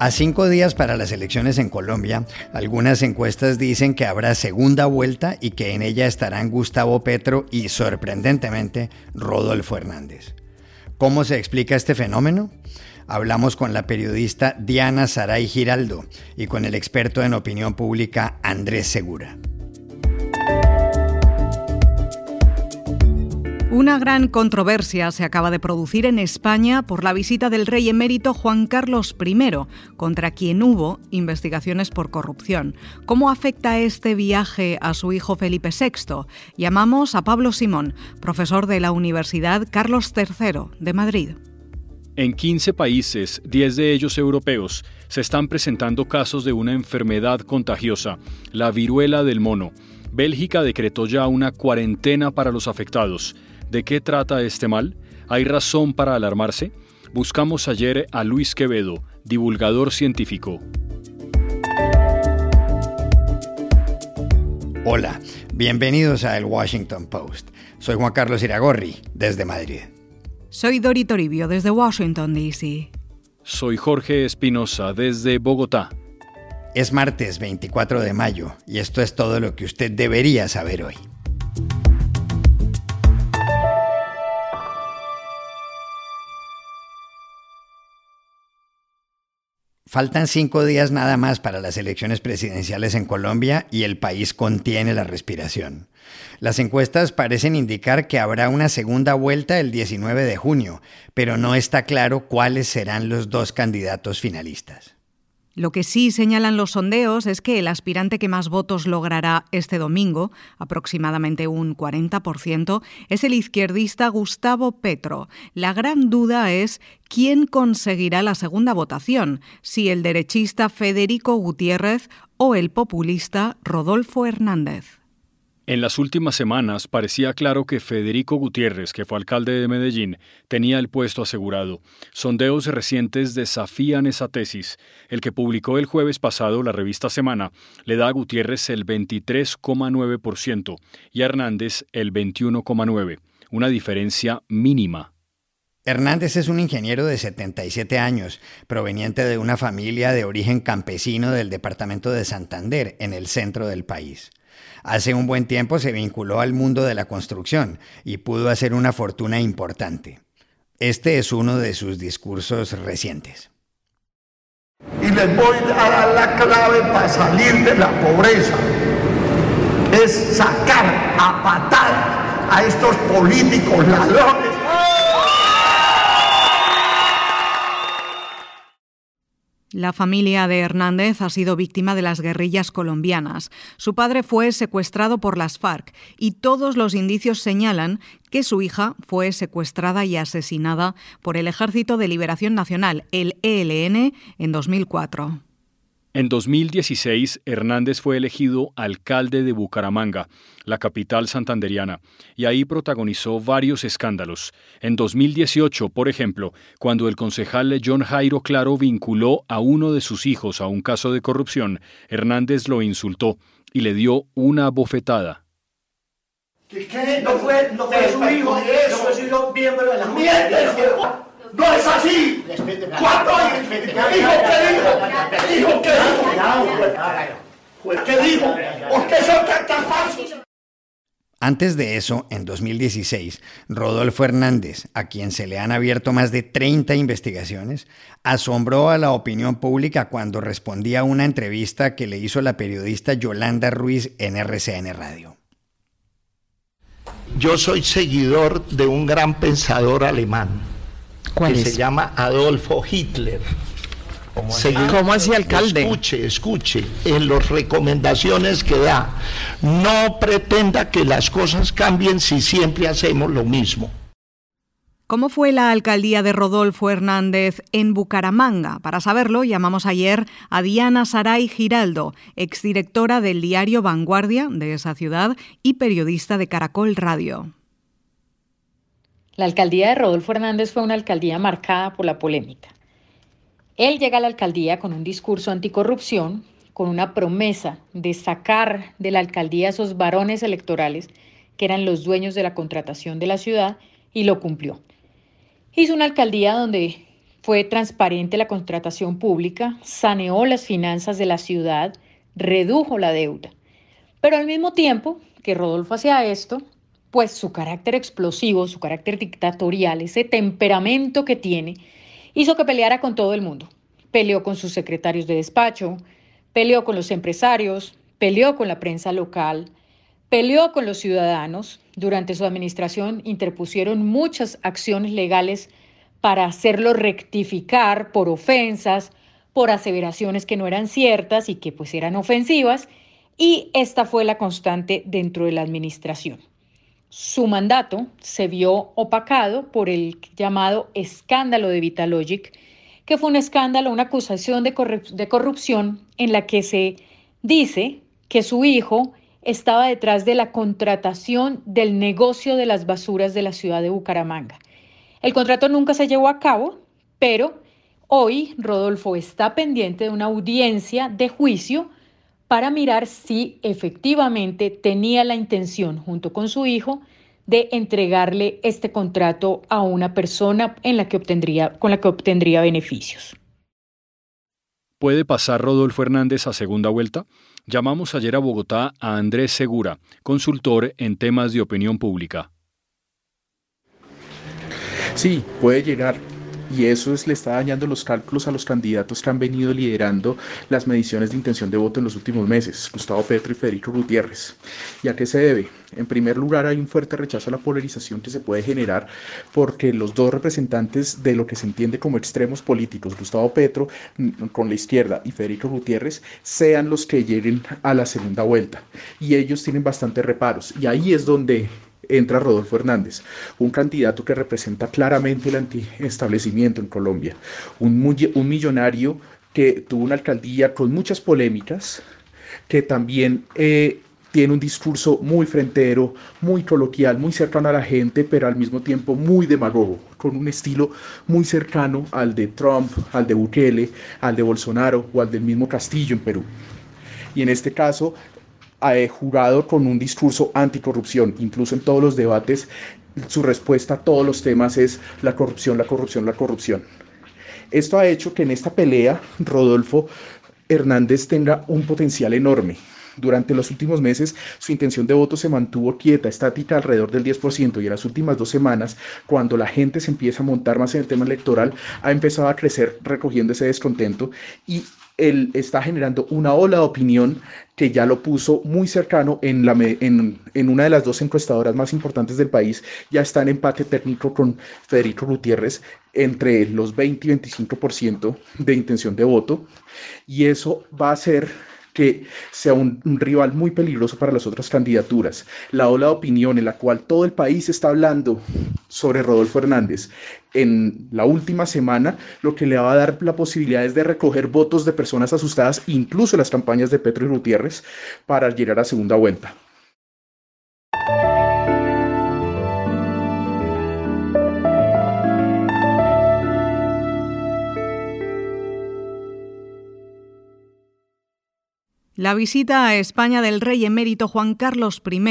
A cinco días para las elecciones en Colombia, algunas encuestas dicen que habrá segunda vuelta y que en ella estarán Gustavo Petro y, sorprendentemente, Rodolfo Hernández. ¿Cómo se explica este fenómeno? Hablamos con la periodista Diana Saray Giraldo y con el experto en opinión pública Andrés Segura. Una gran controversia se acaba de producir en España por la visita del rey emérito Juan Carlos I, contra quien hubo investigaciones por corrupción. ¿Cómo afecta este viaje a su hijo Felipe VI? Llamamos a Pablo Simón, profesor de la Universidad Carlos III de Madrid. En 15 países, 10 de ellos europeos, se están presentando casos de una enfermedad contagiosa, la viruela del mono. Bélgica decretó ya una cuarentena para los afectados. ¿De qué trata este mal? ¿Hay razón para alarmarse? Buscamos ayer a Luis Quevedo, divulgador científico. Hola, bienvenidos a El Washington Post. Soy Juan Carlos Iragorri, desde Madrid. Soy Dori Toribio, desde Washington, D.C. Soy Jorge Espinosa, desde Bogotá. Es martes 24 de mayo y esto es todo lo que usted debería saber hoy. Faltan cinco días nada más para las elecciones presidenciales en Colombia y el país contiene la respiración. Las encuestas parecen indicar que habrá una segunda vuelta el 19 de junio, pero no está claro cuáles serán los dos candidatos finalistas. Lo que sí señalan los sondeos es que el aspirante que más votos logrará este domingo, aproximadamente un 40%, es el izquierdista Gustavo Petro. La gran duda es quién conseguirá la segunda votación, si el derechista Federico Gutiérrez o el populista Rodolfo Hernández. En las últimas semanas parecía claro que Federico Gutiérrez, que fue alcalde de Medellín, tenía el puesto asegurado. Sondeos recientes desafían esa tesis. El que publicó el jueves pasado la revista Semana le da a Gutiérrez el 23,9% y a Hernández el 21,9%, una diferencia mínima. Hernández es un ingeniero de 77 años, proveniente de una familia de origen campesino del departamento de Santander, en el centro del país. Hace un buen tiempo se vinculó al mundo de la construcción y pudo hacer una fortuna importante. Este es uno de sus discursos recientes. Y les voy a dar la clave para salir de la pobreza. Es sacar a patadas a estos políticos ladrones La familia de Hernández ha sido víctima de las guerrillas colombianas. Su padre fue secuestrado por las FARC y todos los indicios señalan que su hija fue secuestrada y asesinada por el Ejército de Liberación Nacional, el ELN, en 2004. En 2016, Hernández fue elegido alcalde de Bucaramanga, la capital santanderiana, y ahí protagonizó varios escándalos. En 2018, por ejemplo, cuando el concejal John Jairo Claro vinculó a uno de sus hijos a un caso de corrupción, Hernández lo insultó y le dio una bofetada. ¿Qué? No fue, no fue su hijo, no fue su hijo miembro de la ¡No es así! ¿Cuánto ¿Qué dijo? ¿Qué dijo? ¿Qué dijo? ¿Qué dijo? ¿Por qué son tan falsos? Antes de eso, en 2016, Rodolfo Hernández, a quien se le han abierto más de 30 investigaciones, asombró a la opinión pública cuando respondía a una entrevista que le hizo la periodista Yolanda Ruiz en RCN Radio. Yo soy seguidor de un gran pensador alemán que se llama Adolfo Hitler. ¿Cómo así, alcalde? Escuche, escuche, en las recomendaciones que da, no pretenda que las cosas cambien si siempre hacemos lo mismo. ¿Cómo fue la alcaldía de Rodolfo Hernández en Bucaramanga? Para saberlo, llamamos ayer a Diana Saray Giraldo, exdirectora del diario Vanguardia de esa ciudad y periodista de Caracol Radio. La alcaldía de Rodolfo Hernández fue una alcaldía marcada por la polémica. Él llega a la alcaldía con un discurso anticorrupción, con una promesa de sacar de la alcaldía a esos varones electorales que eran los dueños de la contratación de la ciudad y lo cumplió. Hizo una alcaldía donde fue transparente la contratación pública, saneó las finanzas de la ciudad, redujo la deuda. Pero al mismo tiempo que Rodolfo hacía esto, pues su carácter explosivo, su carácter dictatorial, ese temperamento que tiene, hizo que peleara con todo el mundo. Peleó con sus secretarios de despacho, peleó con los empresarios, peleó con la prensa local, peleó con los ciudadanos. Durante su administración interpusieron muchas acciones legales para hacerlo rectificar por ofensas, por aseveraciones que no eran ciertas y que pues eran ofensivas, y esta fue la constante dentro de la administración. Su mandato se vio opacado por el llamado escándalo de Vitalogic, que fue un escándalo, una acusación de, de corrupción en la que se dice que su hijo estaba detrás de la contratación del negocio de las basuras de la ciudad de Bucaramanga. El contrato nunca se llevó a cabo, pero hoy Rodolfo está pendiente de una audiencia de juicio para mirar si efectivamente tenía la intención, junto con su hijo, de entregarle este contrato a una persona en la que obtendría, con la que obtendría beneficios. ¿Puede pasar Rodolfo Hernández a segunda vuelta? Llamamos ayer a Bogotá a Andrés Segura, consultor en temas de opinión pública. Sí, puede llegar. Y eso es, le está dañando los cálculos a los candidatos que han venido liderando las mediciones de intención de voto en los últimos meses, Gustavo Petro y Federico Gutiérrez. ¿Y a qué se debe? En primer lugar, hay un fuerte rechazo a la polarización que se puede generar porque los dos representantes de lo que se entiende como extremos políticos, Gustavo Petro mm, con la izquierda y Federico Gutiérrez, sean los que lleguen a la segunda vuelta. Y ellos tienen bastantes reparos. Y ahí es donde entra Rodolfo Hernández, un candidato que representa claramente el antiestablecimiento en Colombia, un, millonario que tuvo una alcaldía con muchas polémicas, que también eh, tiene un discurso muy frentero, muy coloquial, muy cercano a la gente, pero al mismo tiempo muy demagogo, con un estilo muy cercano al de Trump, al de Bukele, al de Bolsonaro o al del mismo Castillo en Perú. Y en este caso, ha jugado con un discurso anticorrupción, incluso en todos los debates, su respuesta a todos los temas es la corrupción, la corrupción, la corrupción. Esto ha hecho que en esta pelea Rodolfo Hernández tenga un potencial enorme. Durante los últimos meses, su intención de voto se mantuvo quieta, estática alrededor del 10%, y en las últimas dos semanas, cuando la gente se empieza a montar más en el tema electoral, ha empezado a crecer recogiendo ese descontento y él está generando una ola de opinión que ya lo puso muy cercano en, la, en, en, una de las dos encuestadoras más importantes del país. Ya está en empate técnico con Federico Gutiérrez entre los 20 y 25% de intención de voto. Y eso va a ser que sea un, rival muy peligroso para las otras candidaturas. La ola de opinión en la cual todo el país está hablando sobre Rodolfo Hernández en la última semana, lo que le va a dar la posibilidad es de recoger votos de personas asustadas, incluso las campañas de Petro y Gutiérrez, para llegar a segunda vuelta. La visita a España del rey emérito Juan Carlos I,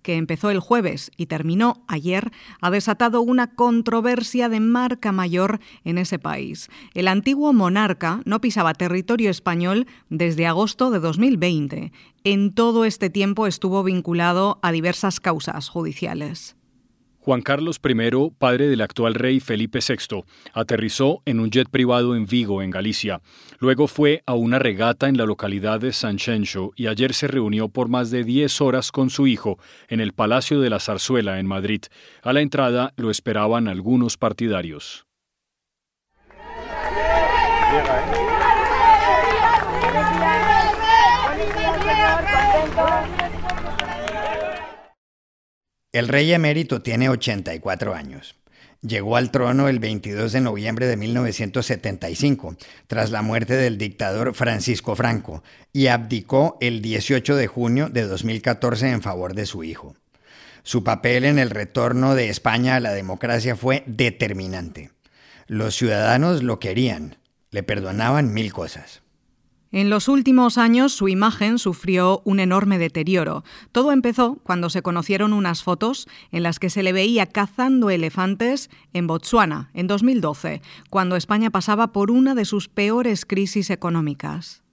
que empezó el jueves y terminó ayer, ha desatado una controversia de marca mayor en ese país. El antiguo monarca no pisaba territorio español desde agosto de 2020. En todo este tiempo estuvo vinculado a diversas causas judiciales. Juan Carlos I, padre del actual rey Felipe VI, aterrizó en un jet privado en Vigo, en Galicia. Luego fue a una regata en la localidad de San Chencho y ayer se reunió por más de 10 horas con su hijo en el Palacio de la Zarzuela, en Madrid. A la entrada lo esperaban algunos partidarios. El rey emérito tiene 84 años. Llegó al trono el 22 de noviembre de 1975, tras la muerte del dictador Francisco Franco, y abdicó el 18 de junio de 2014 en favor de su hijo. Su papel en el retorno de España a la democracia fue determinante. Los ciudadanos lo querían, le perdonaban mil cosas. En los últimos años su imagen sufrió un enorme deterioro. Todo empezó cuando se conocieron unas fotos en las que se le veía cazando elefantes en Botsuana en 2012, cuando España pasaba por una de sus peores crisis económicas.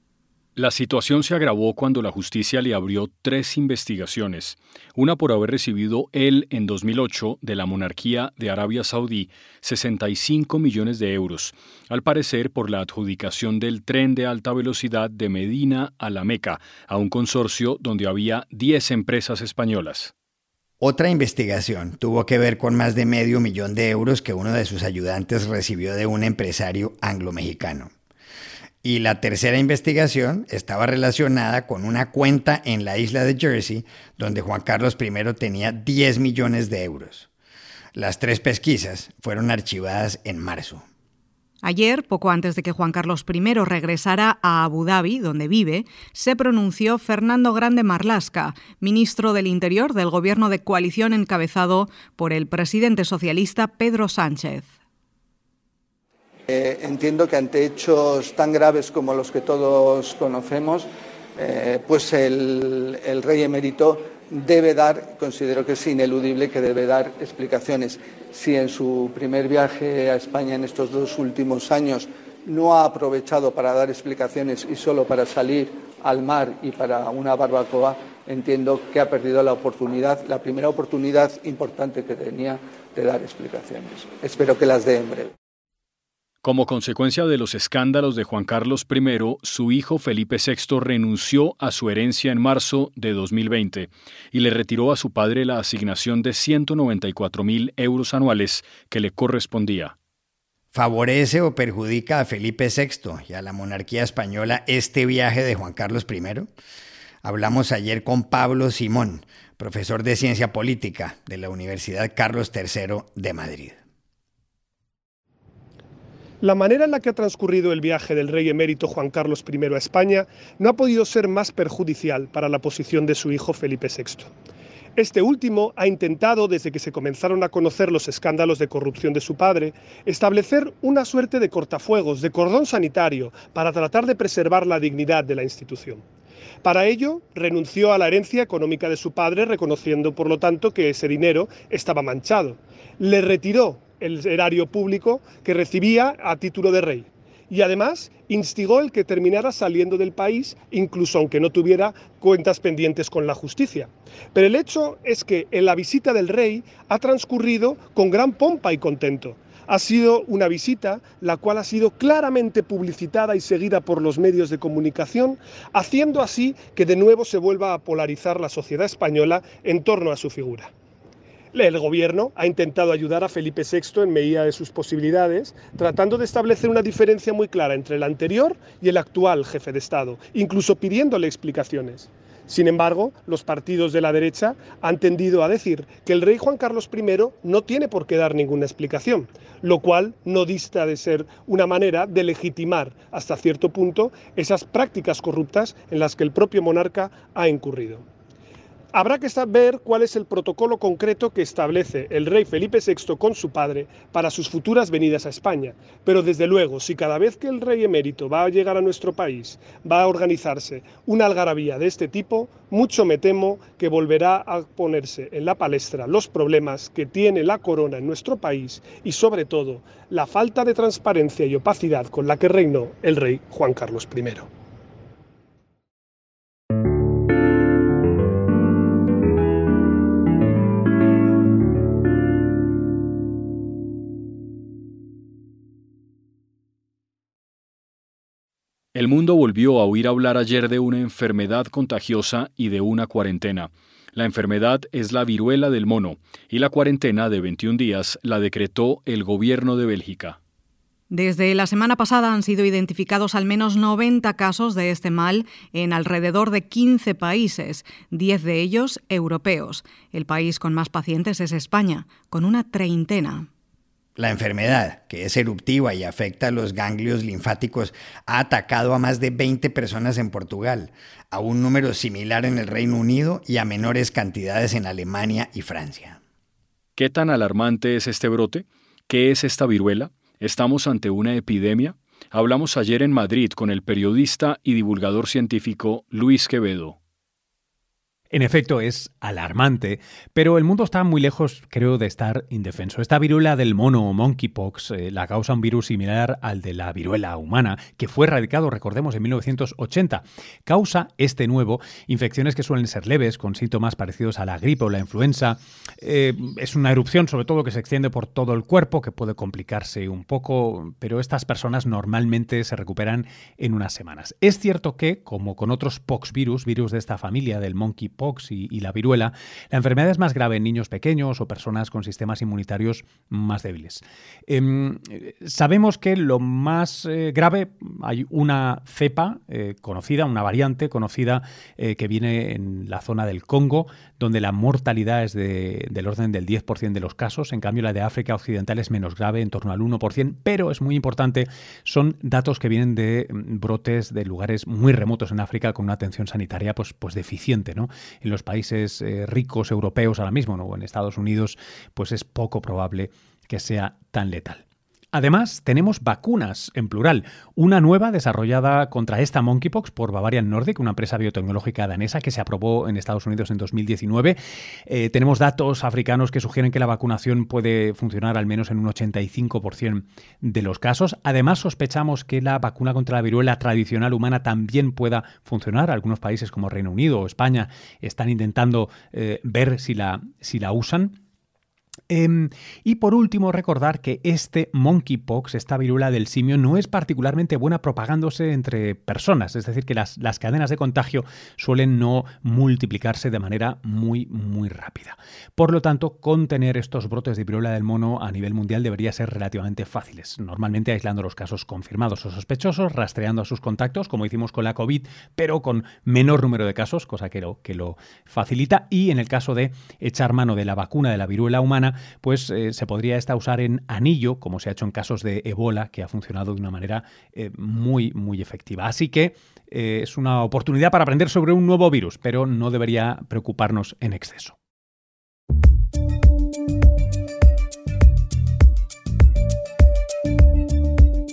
La situación se agravó cuando la justicia le abrió tres investigaciones, una por haber recibido él en 2008 de la monarquía de Arabia Saudí 65 millones de euros, al parecer por la adjudicación del tren de alta velocidad de Medina a la Meca, a un consorcio donde había 10 empresas españolas. Otra investigación tuvo que ver con más de medio millón de euros que uno de sus ayudantes recibió de un empresario anglo-mexicano. Y la tercera investigación estaba relacionada con una cuenta en la isla de Jersey donde Juan Carlos I tenía 10 millones de euros. Las tres pesquisas fueron archivadas en marzo. Ayer, poco antes de que Juan Carlos I regresara a Abu Dhabi, donde vive, se pronunció Fernando Grande Marlasca, ministro del Interior del gobierno de coalición encabezado por el presidente socialista Pedro Sánchez. Eh, entiendo que ante hechos tan graves como los que todos conocemos, eh, pues el, el, rey emérito debe dar, considero que es ineludible que debe dar explicaciones. Si en su primer viaje a España en estos dos últimos años no ha aprovechado para dar explicaciones y solo para salir al mar y para una barbacoa, entiendo que ha perdido la oportunidad, la primera oportunidad importante que tenía de dar explicaciones. Espero que las dé en breve. Como consecuencia de los escándalos de Juan Carlos I, su hijo Felipe VI renunció a su herencia en marzo de 2020 y le retiró a su padre la asignación de 194 mil euros anuales que le correspondía. ¿Favorece o perjudica a Felipe VI y a la monarquía española este viaje de Juan Carlos I? Hablamos ayer con Pablo Simón, profesor de Ciencia Política de la Universidad Carlos III de Madrid. La manera en la que ha transcurrido el viaje del rey emérito Juan Carlos I a España no ha podido ser más perjudicial para la posición de su hijo Felipe VI. Este último ha intentado, desde que se comenzaron a conocer los escándalos de corrupción de su padre, establecer una suerte de cortafuegos, de cordón sanitario, para tratar de preservar la dignidad de la institución. Para ello, renunció a la herencia económica de su padre, reconociendo, por lo tanto, que ese dinero estaba manchado. Le retiró el erario público que recibía a título de rey. Y además instigó el que terminara saliendo del país, incluso aunque no tuviera cuentas pendientes con la justicia. Pero el hecho es que en la visita del rey ha transcurrido con gran pompa y contento. Ha sido una visita la cual ha sido claramente publicitada y seguida por los medios de comunicación, haciendo así que de nuevo se vuelva a polarizar la sociedad española en torno a su figura. El gobierno ha intentado ayudar a Felipe VI en medida de sus posibilidades, tratando de establecer una diferencia muy clara entre el anterior y el actual jefe de Estado, incluso pidiéndole explicaciones. Sin embargo, los partidos de la derecha han tendido a decir que el rey Juan Carlos I no tiene por qué dar ninguna explicación, lo cual no dista de ser una manera de legitimar hasta cierto punto esas prácticas corruptas en las que el propio monarca ha incurrido. Habrá que saber cuál es el protocolo concreto que establece el rey Felipe VI con su padre para sus futuras venidas a España, pero desde luego, si cada vez que el rey emérito va a llegar a nuestro país va a organizarse una algarabía de este tipo, mucho me temo que volverá a ponerse en la palestra los problemas que tiene la corona en nuestro país y sobre todo la falta de transparencia y opacidad con la que reinó el rey Juan Carlos I. El mundo volvió a oír hablar ayer de una enfermedad contagiosa y de una cuarentena. La enfermedad es la viruela del mono y la cuarentena de 21 días la decretó el gobierno de Bélgica. Desde la semana pasada han sido identificados al menos 90 casos de este mal en alrededor de 15 países, 10 de ellos europeos. El país con más pacientes es España, con una treintena. La enfermedad, que es eruptiva y afecta a los ganglios linfáticos, ha atacado a más de 20 personas en Portugal, a un número similar en el Reino Unido y a menores cantidades en Alemania y Francia. ¿Qué tan alarmante es este brote? ¿Qué es esta viruela? ¿Estamos ante una epidemia? Hablamos ayer en Madrid con el periodista y divulgador científico Luis Quevedo. En efecto, es alarmante, pero el mundo está muy lejos, creo, de estar indefenso. Esta viruela del mono o monkeypox eh, la causa un virus similar al de la viruela humana, que fue erradicado, recordemos, en 1980. Causa este nuevo infecciones que suelen ser leves, con síntomas parecidos a la gripe o la influenza. Eh, es una erupción, sobre todo, que se extiende por todo el cuerpo, que puede complicarse un poco, pero estas personas normalmente se recuperan en unas semanas. Es cierto que, como con otros poxvirus, virus de esta familia del monkeypox, pox y, la viruela, la enfermedad es más grave en niños pequeños o personas con sistemas inmunitarios más débiles. Em, sabemos que lo más eh, grave, hay una cepa eh, conocida, una variante conocida eh, que viene en la zona del Congo, donde la mortalidad es del orden del 10% de los casos, en cambio la de África Occidental es menos grave, en torno al 1%, pero es muy importante, son datos que vienen de mm, brotes de lugares muy remotos en África con una atención sanitaria pues, pues deficiente. ¿no? En los países eh, ricos europeos ahora mismo, ¿no? o en Estados Unidos, pues es poco probable que sea tan letal. Además, tenemos vacunas, en plural. Una nueva desarrollada contra esta monkeypox por Bavarian Nordic, una empresa biotecnológica danesa que se aprobó en Estados Unidos en 2019. Eh, tenemos datos africanos que sugieren que la vacunación puede funcionar al menos en un 85% de los casos. Además, sospechamos que la vacuna contra la viruela tradicional humana también pueda funcionar. Algunos países como Reino Unido o España están intentando eh, ver si la, si la usan. Em, y por último, recordar que este monkeypox, esta viruela del simio, no es particularmente buena propagándose entre personas, es decir, que las, las, cadenas de contagio suelen no multiplicarse de manera muy, muy rápida. Por lo tanto, contener estos brotes de viruela del mono a nivel mundial debería ser relativamente fáciles, normalmente aislando los casos confirmados o sospechosos, rastreando a sus contactos, como hicimos con la COVID, pero con menor número de casos, cosa que lo, que lo facilita, y en el caso de echar mano de la vacuna de la viruela humana, pues eh, se podría esta usar en anillo, como se ha hecho en casos de Ebola, que ha funcionado de una manera eh, muy, muy efectiva. Así que eh, es una oportunidad para aprender sobre un nuevo virus, pero no debería preocuparnos en exceso.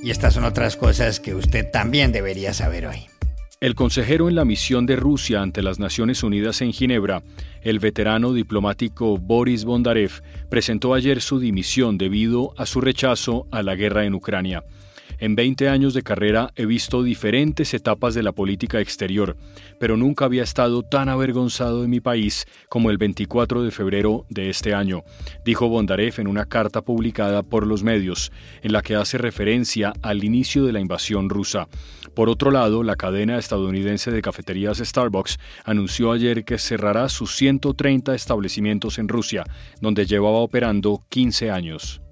Y estas son otras cosas que usted también debería saber hoy. El consejero en la misión de Rusia ante las Naciones Unidas en Ginebra, el veterano diplomático Boris Bondarev, presentó ayer su dimisión debido a su rechazo a la guerra en Ucrania. En 20 años de carrera he visto diferentes etapas de la política exterior, pero nunca había estado tan avergonzado de mi país como el 24 de febrero de este año, dijo Bondarev en una carta publicada por los medios, en la que hace referencia al inicio de la invasión rusa. Por otro lado, la cadena estadounidense de cafeterías Starbucks anunció ayer que cerrará sus 130 establecimientos en Rusia, donde llevaba operando 15 años.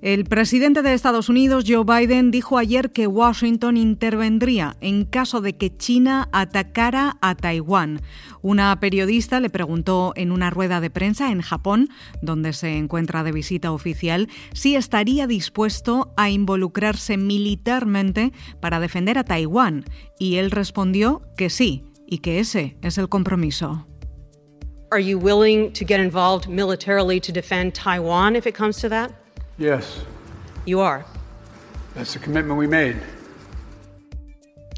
El presidente de Estados Unidos, Joe Biden, dijo ayer que Washington intervendría en caso de que China atacara a Taiwán. Una periodista le preguntó en una rueda de prensa en Japón, donde se encuentra de visita oficial, si estaría dispuesto a involucrarse militarmente para defender a Taiwán, y él respondió que sí, y que ese es el compromiso. You willing to get involved militarily to defend Taiwan if it? Yes. You are. That's the commitment we made.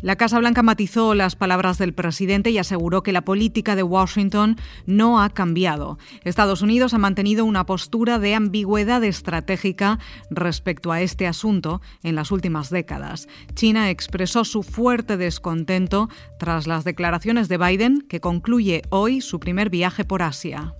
La Casa Blanca matizó las palabras del presidente y aseguró que la política de Washington no ha cambiado. Estados Unidos ha mantenido una postura de ambigüedad estratégica respecto a este asunto en las últimas décadas. China expresó su fuerte descontento tras las declaraciones de Biden, que concluye hoy su primer viaje por Asia.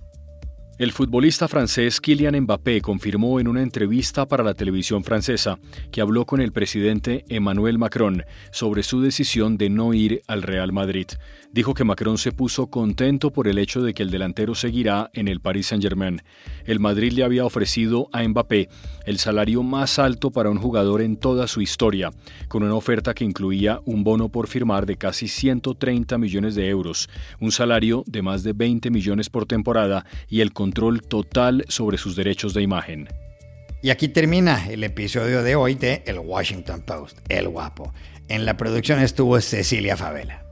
El futbolista francés Kylian Mbappé confirmó en una entrevista para la televisión francesa que habló con el presidente Emmanuel Macron sobre su decisión de no ir al Real Madrid. Dijo que Macron se puso contento por el hecho de que el delantero seguirá en el Paris Saint-Germain. El Madrid le había ofrecido a Mbappé el salario más alto para un jugador en toda su historia, con una oferta que incluía un bono por firmar de casi 130 millones de euros, un salario de más de 20 millones por temporada y el control total sobre sus derechos de imagen. Y aquí termina el episodio de hoy de El Washington Post, El Guapo. En la producción estuvo Cecilia Favela.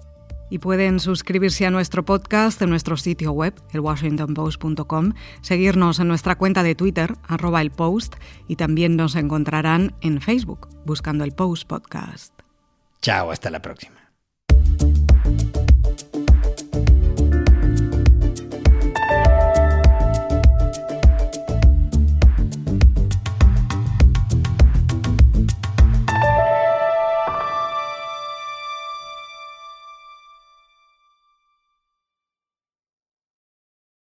Y pueden suscribirse a nuestro podcast en nuestro sitio web, elwashingtonpost.com, seguirnos en nuestra cuenta de Twitter, arroba el post, y también nos encontrarán en Facebook, buscando el Post Podcast. Chao, hasta la próxima.